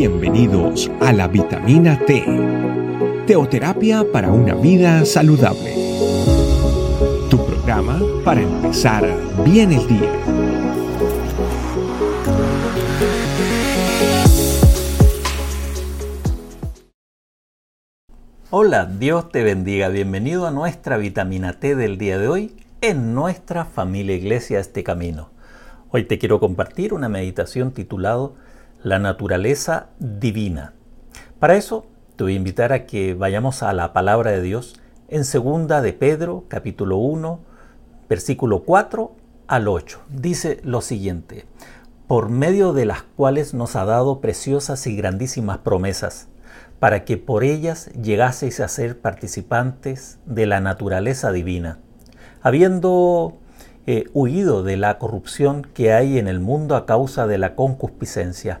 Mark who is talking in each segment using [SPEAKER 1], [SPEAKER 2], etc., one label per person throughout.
[SPEAKER 1] Bienvenidos a la vitamina T, teoterapia para una vida saludable. Tu programa para empezar bien el día.
[SPEAKER 2] Hola, Dios te bendiga. Bienvenido a nuestra vitamina T del día de hoy en nuestra familia Iglesia Este Camino. Hoy te quiero compartir una meditación titulado la naturaleza divina. Para eso te voy a invitar a que vayamos a la palabra de Dios en segunda de Pedro, capítulo 1, versículo 4 al 8. Dice lo siguiente: por medio de las cuales nos ha dado preciosas y grandísimas promesas, para que por ellas llegaseis a ser participantes de la naturaleza divina, habiendo eh, huido de la corrupción que hay en el mundo a causa de la concupiscencia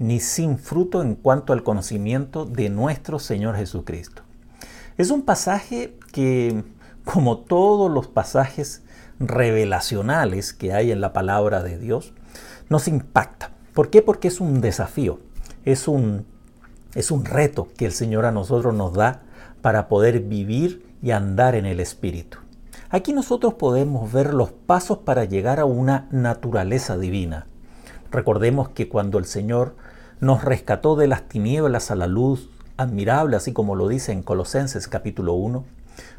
[SPEAKER 2] ni sin fruto en cuanto al conocimiento de nuestro Señor Jesucristo. Es un pasaje que, como todos los pasajes revelacionales que hay en la palabra de Dios, nos impacta. ¿Por qué? Porque es un desafío, es un, es un reto que el Señor a nosotros nos da para poder vivir y andar en el Espíritu. Aquí nosotros podemos ver los pasos para llegar a una naturaleza divina. Recordemos que cuando el Señor nos rescató de las tinieblas a la luz admirable, así como lo dice en Colosenses capítulo 1,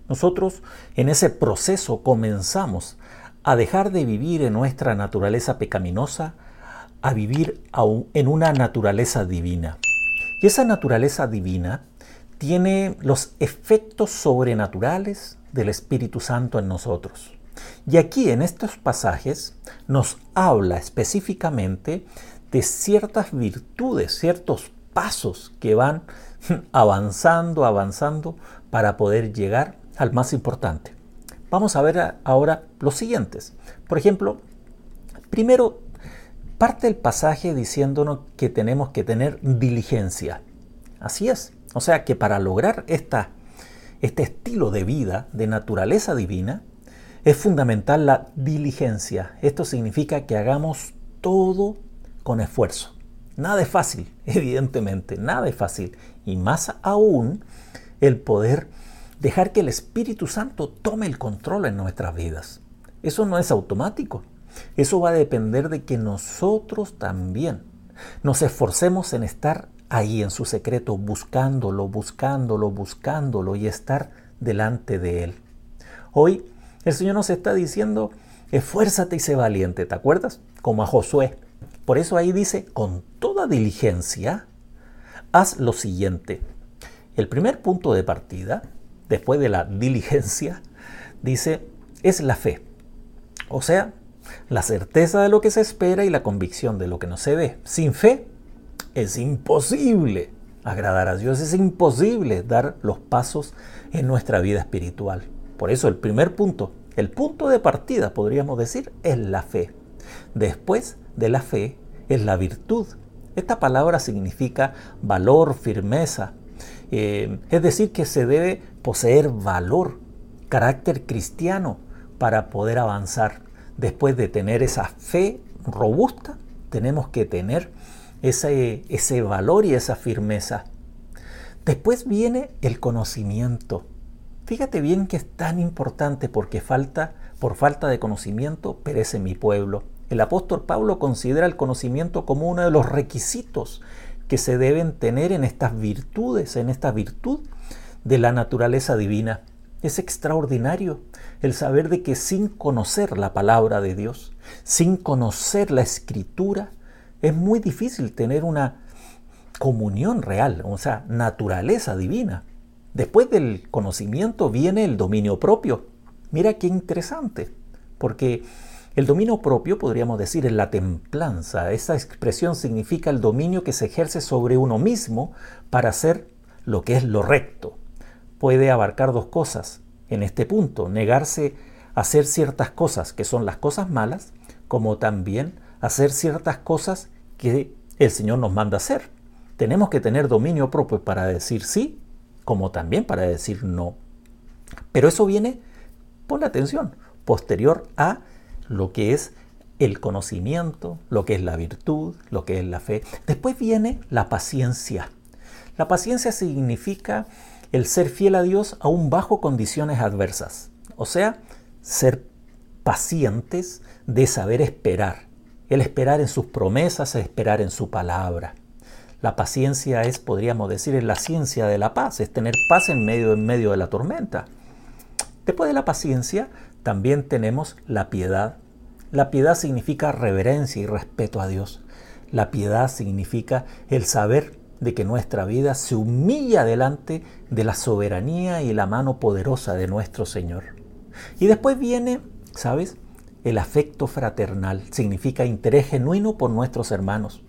[SPEAKER 2] nosotros en ese proceso comenzamos a dejar de vivir en nuestra naturaleza pecaminosa, a vivir en una naturaleza divina. Y esa naturaleza divina tiene los efectos sobrenaturales del Espíritu Santo en nosotros. Y aquí en estos pasajes nos habla específicamente de ciertas virtudes, ciertos pasos que van avanzando, avanzando para poder llegar al más importante. Vamos a ver ahora los siguientes. Por ejemplo, primero parte el pasaje diciéndonos que tenemos que tener diligencia. Así es. O sea que para lograr esta, este estilo de vida, de naturaleza divina, es fundamental la diligencia. Esto significa que hagamos todo con esfuerzo. Nada es fácil, evidentemente, nada es fácil. Y más aún el poder dejar que el Espíritu Santo tome el control en nuestras vidas. Eso no es automático. Eso va a depender de que nosotros también nos esforcemos en estar ahí en su secreto, buscándolo, buscándolo, buscándolo y estar delante de Él. Hoy el Señor nos está diciendo, esfuérzate y sé valiente, ¿te acuerdas? Como a Josué. Por eso ahí dice, con toda diligencia, haz lo siguiente. El primer punto de partida, después de la diligencia, dice, es la fe. O sea, la certeza de lo que se espera y la convicción de lo que no se ve. Sin fe es imposible agradar a Dios, es imposible dar los pasos en nuestra vida espiritual. Por eso el primer punto, el punto de partida, podríamos decir, es la fe. Después de la fe es la virtud. Esta palabra significa valor, firmeza. Eh, es decir, que se debe poseer valor, carácter cristiano para poder avanzar. Después de tener esa fe robusta, tenemos que tener ese, ese valor y esa firmeza. Después viene el conocimiento. Fíjate bien que es tan importante porque falta, por falta de conocimiento perece mi pueblo. El apóstol Pablo considera el conocimiento como uno de los requisitos que se deben tener en estas virtudes, en esta virtud de la naturaleza divina. Es extraordinario el saber de que sin conocer la palabra de Dios, sin conocer la escritura, es muy difícil tener una comunión real, o sea, naturaleza divina. Después del conocimiento viene el dominio propio. Mira qué interesante, porque el dominio propio, podríamos decir, es la templanza. Esa expresión significa el dominio que se ejerce sobre uno mismo para hacer lo que es lo recto. Puede abarcar dos cosas en este punto, negarse a hacer ciertas cosas que son las cosas malas, como también hacer ciertas cosas que el Señor nos manda hacer. Tenemos que tener dominio propio para decir sí, como también para decir no. Pero eso viene, pon atención, posterior a lo que es el conocimiento, lo que es la virtud, lo que es la fe. Después viene la paciencia. La paciencia significa el ser fiel a Dios aún bajo condiciones adversas. O sea, ser pacientes de saber esperar. El esperar en sus promesas, esperar en su palabra. La paciencia es, podríamos decir, la ciencia de la paz, es tener paz en medio, en medio de la tormenta. Después de la paciencia, también tenemos la piedad la piedad significa reverencia y respeto a Dios. La piedad significa el saber de que nuestra vida se humilla delante de la soberanía y la mano poderosa de nuestro Señor. Y después viene, ¿sabes? El afecto fraternal significa interés genuino por nuestros hermanos.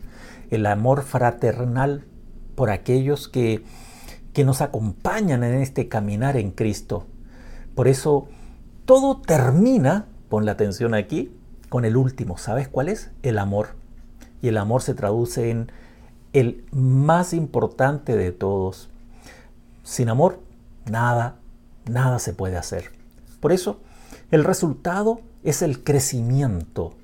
[SPEAKER 2] El amor fraternal por aquellos que, que nos acompañan en este caminar en Cristo. Por eso todo termina, pon la atención aquí, con el último. ¿Sabes cuál es? El amor. Y el amor se traduce en el más importante de todos. Sin amor, nada, nada se puede hacer. Por eso, el resultado es el crecimiento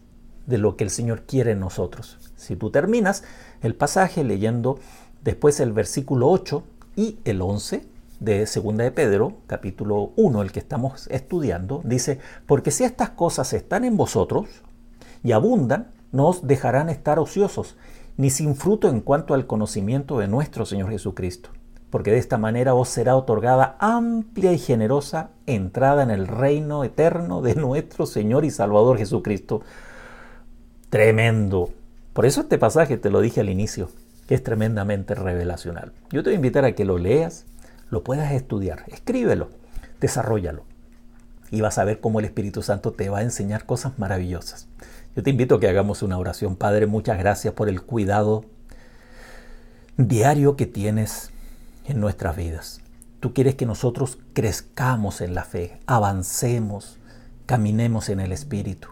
[SPEAKER 2] de lo que el Señor quiere en nosotros. Si tú terminas el pasaje leyendo después el versículo 8 y el 11 de Segunda de Pedro, capítulo 1, el que estamos estudiando, dice, porque si estas cosas están en vosotros y abundan, no os dejarán estar ociosos, ni sin fruto en cuanto al conocimiento de nuestro Señor Jesucristo, porque de esta manera os será otorgada amplia y generosa entrada en el reino eterno de nuestro Señor y Salvador Jesucristo. Tremendo. Por eso este pasaje te lo dije al inicio, que es tremendamente revelacional. Yo te voy a invitar a que lo leas, lo puedas estudiar, escríbelo, desarrollalo. Y vas a ver cómo el Espíritu Santo te va a enseñar cosas maravillosas. Yo te invito a que hagamos una oración. Padre, muchas gracias por el cuidado diario que tienes en nuestras vidas. Tú quieres que nosotros crezcamos en la fe, avancemos, caminemos en el Espíritu,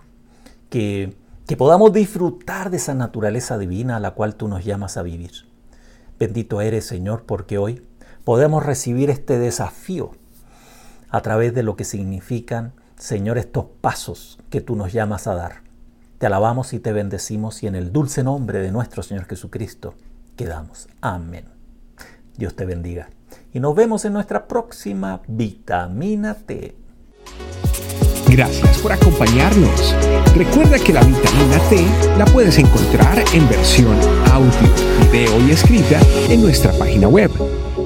[SPEAKER 2] que, que podamos disfrutar de esa naturaleza divina a la cual tú nos llamas a vivir. Bendito eres, Señor, porque hoy podemos recibir este desafío a través de lo que significan, Señor, estos pasos que tú nos llamas a dar. Te alabamos y te bendecimos y en el dulce nombre de nuestro Señor Jesucristo quedamos. Amén. Dios te bendiga. Y nos vemos en nuestra próxima vitamina T.
[SPEAKER 1] Gracias por acompañarnos. Recuerda que la vitamina T la puedes encontrar en versión audio, video y escrita en nuestra página web